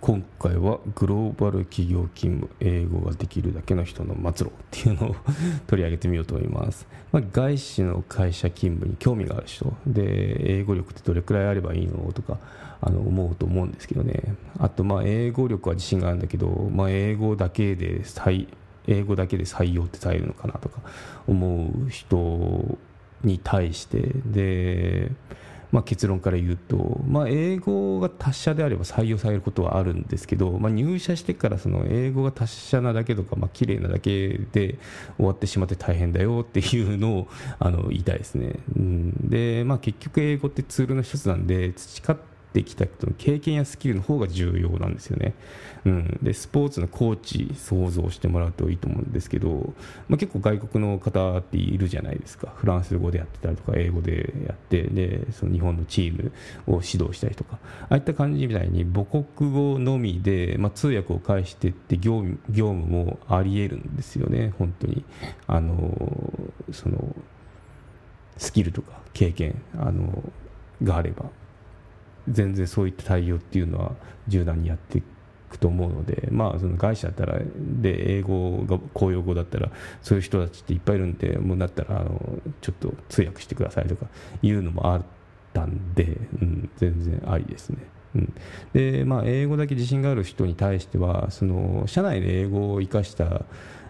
今回はグローバル企業勤務英語ができるだけの人の末路っていうのを取り上げてみようと思います、まあ、外資の会社勤務に興味がある人。で英語力ってどれくらいあればいいの？とかあの思うと思うんですけどね。あとまあ英語力は自信があるんだけど、まあ、英語だけで採英語だけで採用ってされるのかなとか思う人に対して。でまあ、結論から言うと、まあ、英語が達者であれば採用されることはあるんですけど、まあ、入社してからその英語が達者なだけとか、まあ綺麗なだけで終わってしまって大変だよっていうのをあの言いたいですね。うん、で、まあ、結局英語ってツールの一つなんで培ってってきた人の経験やスキルの方が重要なんですよね。うん、でスポーツのコーチ想像してもらうといいと思うんですけど、まあ、結構外国の方っているじゃないですか。フランス語でやってたりとか英語でやってでその日本のチームを指導したりとか。ああいった感じみたいに母国語のみで、まあ、通訳を介してって業務業務もありえるんですよね。本当に。あのそのスキルとか経験あのがあれば。全然そういった対応っていうのは柔軟にやっていくと思うので、まあ、その外資だったらで英語が公用語だったらそういう人たちっていっぱいいるんでもうだったらあのちょっと通訳してくださいとかいうのもあったんで、うん、全然ありですね。うんでまあ、英語だけ自信がある人に対してはその社内で英語を生かした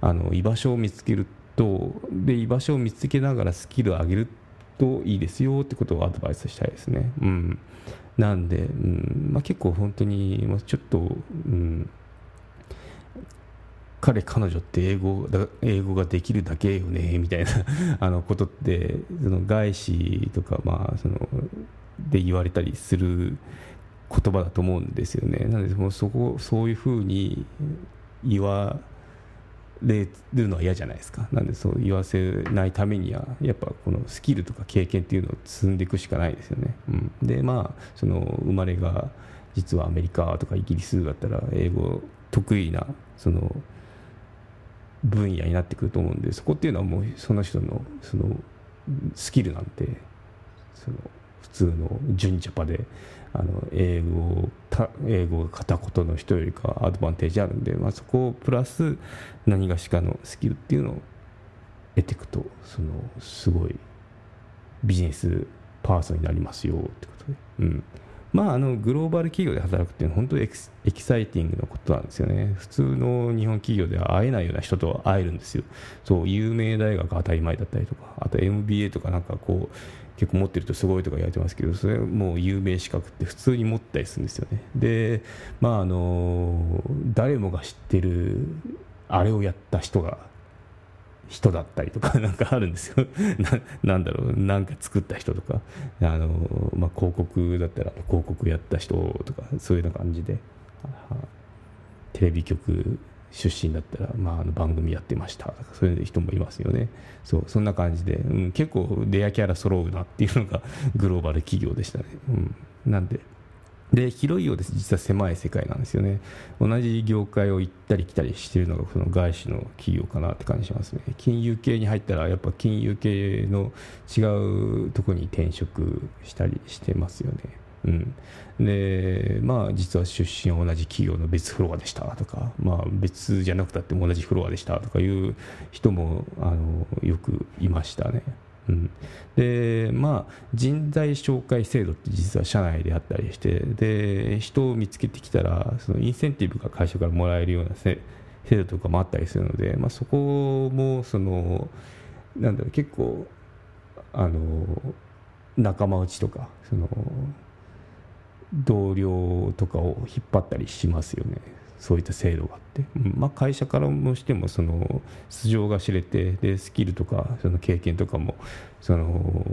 あの居場所を見つけるとで居場所を見つけながらスキルを上げるといいですよってことをアドバイスしたいですね。うんなんで、うんまあ、結構本当に、まあ、ちょっと、うん、彼、彼女って英語だ英語ができるだけよねみたいな あのことってその外資とか、まあ、そので言われたりする言葉だと思うんですよね。なのでそこそういうふうに言われるのは嫌じゃないですか。なんでそう言わせないためにはやっぱこのスキルとか経験っていうのを積んでいくしかないですよね、うん、でまあその生まれが実はアメリカとかイギリスだったら英語得意なその分野になってくると思うんでそこっていうのはもうその人のそのスキルなんてその普通の純ジャパであの英語英語が片言の人よりかアドバンテージあるんで、まあ、そこをプラス何がしかのスキルっていうのを得ていくとそのすごいビジネスパーソンになりますよってことで、うん。まあ、あのグローバル企業で働くっていうのは本当にエエキサイティングなことなんですよね。普通の日本企業では会えないような人と会えるんですよ。そう有名大学当たり前だったりとかあと MBA とかなんかこう結構持ってるとすごいとか言われてますけどそれもう有名資格って普通に持ったりするんですよね。でまああの誰もが知ってるあれをやった人が人だったりとか なんかあるんですよ。なんだろうなんか作った人とかあの、まあ、広告だったら広告やった人とかそういうような感じでテレビ局出身だったら、まあ、あの番組やってました。そういう人もいますよね。そうそんな感じで、うん、結構レアキャラ揃うなっていうのが グローバル企業でしたね、うん、なんでで広いようです。実は狭い世界なんですよね。同じ業界を行ったり来たりしてるのがその外資の企業かなって感じしますね。金融系に入ったらやっぱ金融系の違うところに転職したりしてますよね。うん、でまあ実は出身は同じ企業の別フロアでしたとか、まあ、別じゃなくたっても同じフロアでしたとかいう人もあのよくいましたね。うん、でまあ人材紹介制度って実は社内であったりしてで人を見つけてきたらそのインセンティブが会社からもらえるような制度とかもあったりするので、まあ、そこもそのなんだろう結構あの仲間内とかその同僚とかを引っ張ったりしますよね。そういった制度があって、まあ、会社からもしてもその素性が知れてでスキルとかその経験とかもその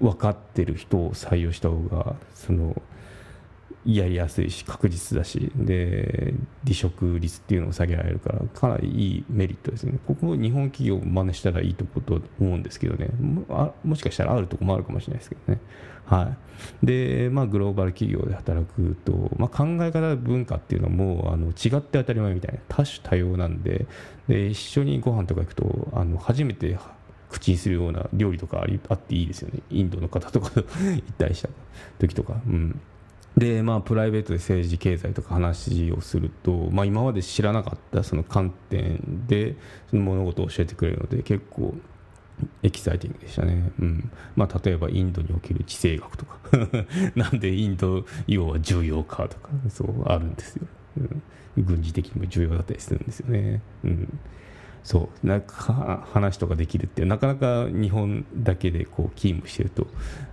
分かってる人を採用した方がそのやりやすいし確実だしで離職率っていうのを下げられるからかなりいいメリットですね。ここ日本企業を真似したらいいとこと思うんですけどね。ももしかしたらあるとこもあるかもしれないですけどね。はい。でまあグローバル企業で働くと、まあ、考え方文化っていうのもあの違って当たり前みたいな多種多様なんでで一緒にご飯とか行くとあの初めて口にするような料理とかありあっていいですよね。インドの方とかと 行ったりした時とか。うん。でまあ、プライベートで政治、経済とか話をすると、まあ、今まで知らなかったその観点でその物事を教えてくれるので結構エキサイティングでしたね、うん。まあ、例えばインドにおける地政学とか。なんでインド要は重要かとかそうあるんですよ、うん、軍事的にも重要だったりするんですよね、うん、そう。なんか話とかできるってなかなか日本だけでこう勤務してると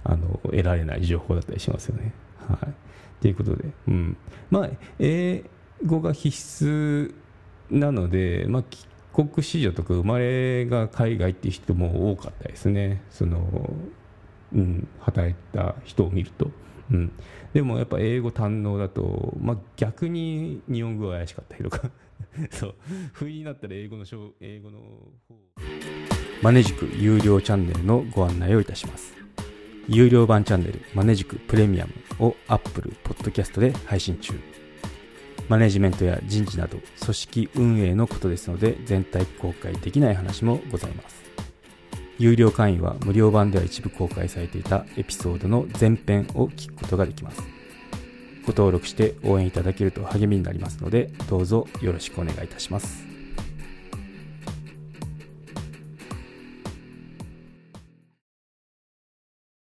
あの得られない情報だったりしますよね。はい。ということで、うん、まあ、英語が必須なので、まあ、帰国子女とか生まれが海外っていう人も多かったですね、そのうん、働いた人を見ると。うん、でもやっぱ英語堪能だと、まあ、逆に日本語は怪しかったりとか。そう。不意になったら英語の英語の方。マネジク有料チャンネルのご案内をいたします有料版チャンネルマネジクプレミアムを Apple Podcast で配信中。マネジメントや人事など組織運営のことですので全体公開できない話もございます。有料会員は無料版では一部公開されていたエピソードの前編を聞くことができます。ご登録して応援いただけると励みになりますのでどうぞよろしくお願いいたします。